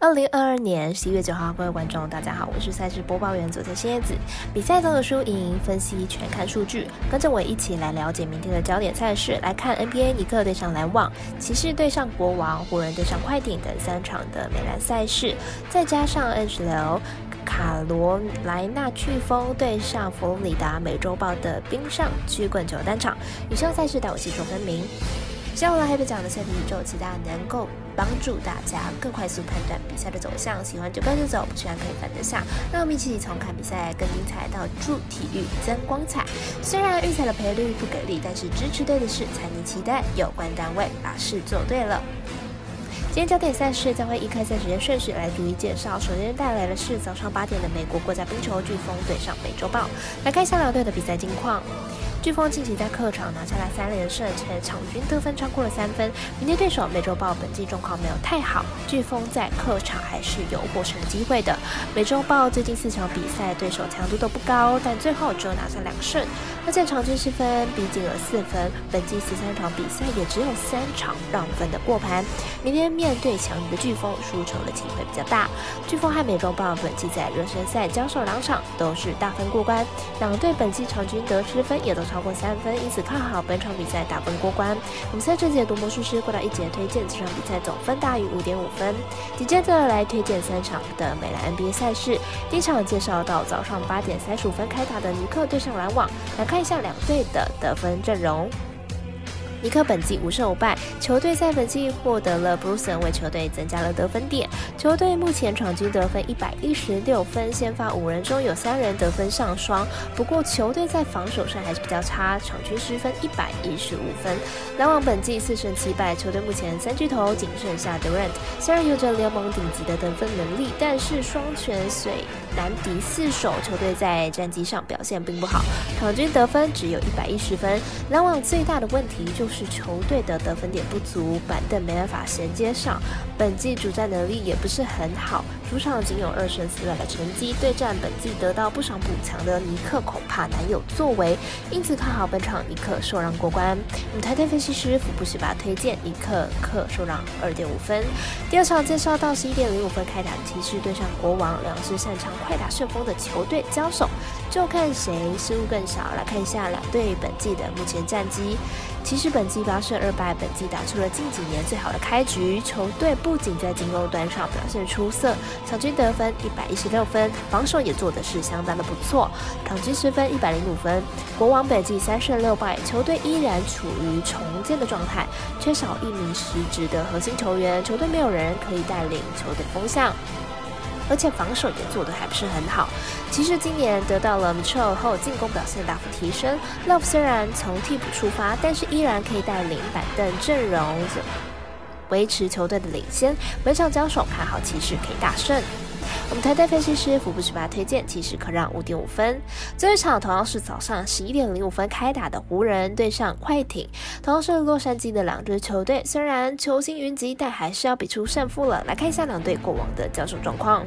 二零二二年十一月九号，各位观众，大家好，我是赛事播报员佐藤蝎子。比赛中的输赢分析全看数据，跟着我一起来了解明天的焦点赛事。来看 NBA 尼克对上篮网，骑士对上国王，湖人对上快艇等三场的美篮赛事，再加上 NHL 卡罗莱纳飓风对上佛罗里达美洲豹的冰上曲棍球单场，以上赛事带我细说分明。接下来黑白讲的赛题宇宙，期待能够帮助大家更快速判断比赛的走向。喜欢就跟着走，不喜欢可以反着下。让我们一起从看比赛更精彩到助体育增光彩。虽然预测的赔率不给力，但是支持对的事才能期待有关单位把事做对了。今天焦点赛事将会依开赛时间顺序来逐一介绍。首先带来的是早上八点的美国国家冰球飓风对上美洲豹。来看一下两队的比赛近况。飓风近期在客场拿下了三连胜，且场均得分超过了三分。明天对手美洲豹本季状况没有太好，飓风在客场还是有获胜机会的。美洲豹最近四场比赛对手强度都不高，但最后只有拿下两胜，而且场均失分逼近了四分。本季十三场比赛也只有三场让分的过盘。明天面对强敌的飓风，输球的机会比较大。飓风和美洲豹本季在热身赛交手两场都是大分过关，两队本季场均得失分也都。超超过三分，因此看好本场比赛打分过关。我们在这节读魔术师过到一节推荐这场比赛总分大于五点五分。紧接着来推荐三场的美兰 NBA 赛事。第一场介绍到早上八点三十五分开打的尼克对上篮网，来看一下两队的得分阵容。尼克本季五胜五败，球队在本季获得了布鲁森为球队增加了得分点。球队目前场均得分一百一十六分，先发五人中有三人得分上双。不过球队在防守上还是比较差，场均失分一百一十五分。篮网本季四胜七败，球队目前三巨头仅剩下 Durant，虽然有着联盟顶级的得分能力，但是双拳水难敌四手，球队在战绩上表现并不好，场均得分只有一百一十分。篮网最大的问题就。是球队的得分点不足，板凳没办法衔接上。本季主战能力也不是很好，主场仅有二胜四败的成绩，对战本季得到不少补强的尼克恐怕难有作为。因此看好本场尼克受让过关。我们台队分析师福布斯巴推荐尼克克受让二点五分。第二场介绍到十一点零五分开打骑士对上国王，两支擅长快打顺风的球队交手，就看谁失误更少。来看一下两队本季的目前战绩。其实本季八胜二败，本季打出了近几年最好的开局。球队不仅在进攻端上表现出色，场均得分一百一十六分，防守也做的是相当的不错，场均失分一百零五分。国王本季三胜六败，球队依然处于重建的状态，缺少一名实质的核心球员，球队没有人可以带领球队风向。而且防守也做得还不是很好。骑士今年得到了 Mitchell 后，进攻表现大幅提升。Love 虽然从替补出发，但是依然可以带领板凳阵容，维持球队的领先。本场交手看好骑士可以大胜。我们团队分析师福布斯巴推荐其实可让五点五分。最后一场同样是早上十一点零五分开打的湖人对上快艇，同样是洛杉矶的两支球队，虽然球星云集，但还是要比出胜负了。来看一下两队过往的交手状况。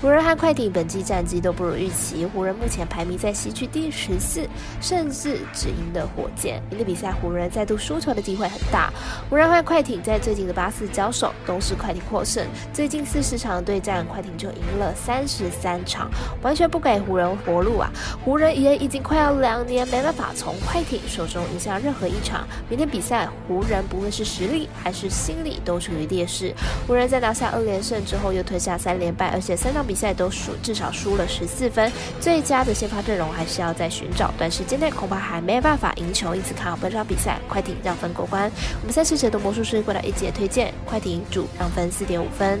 湖人和快艇本季战绩都不如预期，湖人目前排名在西区第十四，甚至只赢了火箭。明天比赛，湖人再度输球的机会很大。湖人和快艇在最近的八次交手都是快艇获胜，最近四十场对战，快艇就赢了三十三场，完全不给湖人活路啊！湖人也已经快要两年没办法从快艇手中赢下任何一场。明天比赛，湖人不论是实力还是心理都处于劣势。湖人在拿下二连胜之后，又吞下三连败，而且三场。比赛都输，至少输了十四分。最佳的先发阵容还是要在寻找，短时间内恐怕还没有办法赢球。因此看好本场比赛，快艇让分过关。我们赛事解读魔术师过来一节推荐，快艇主让分四点五分。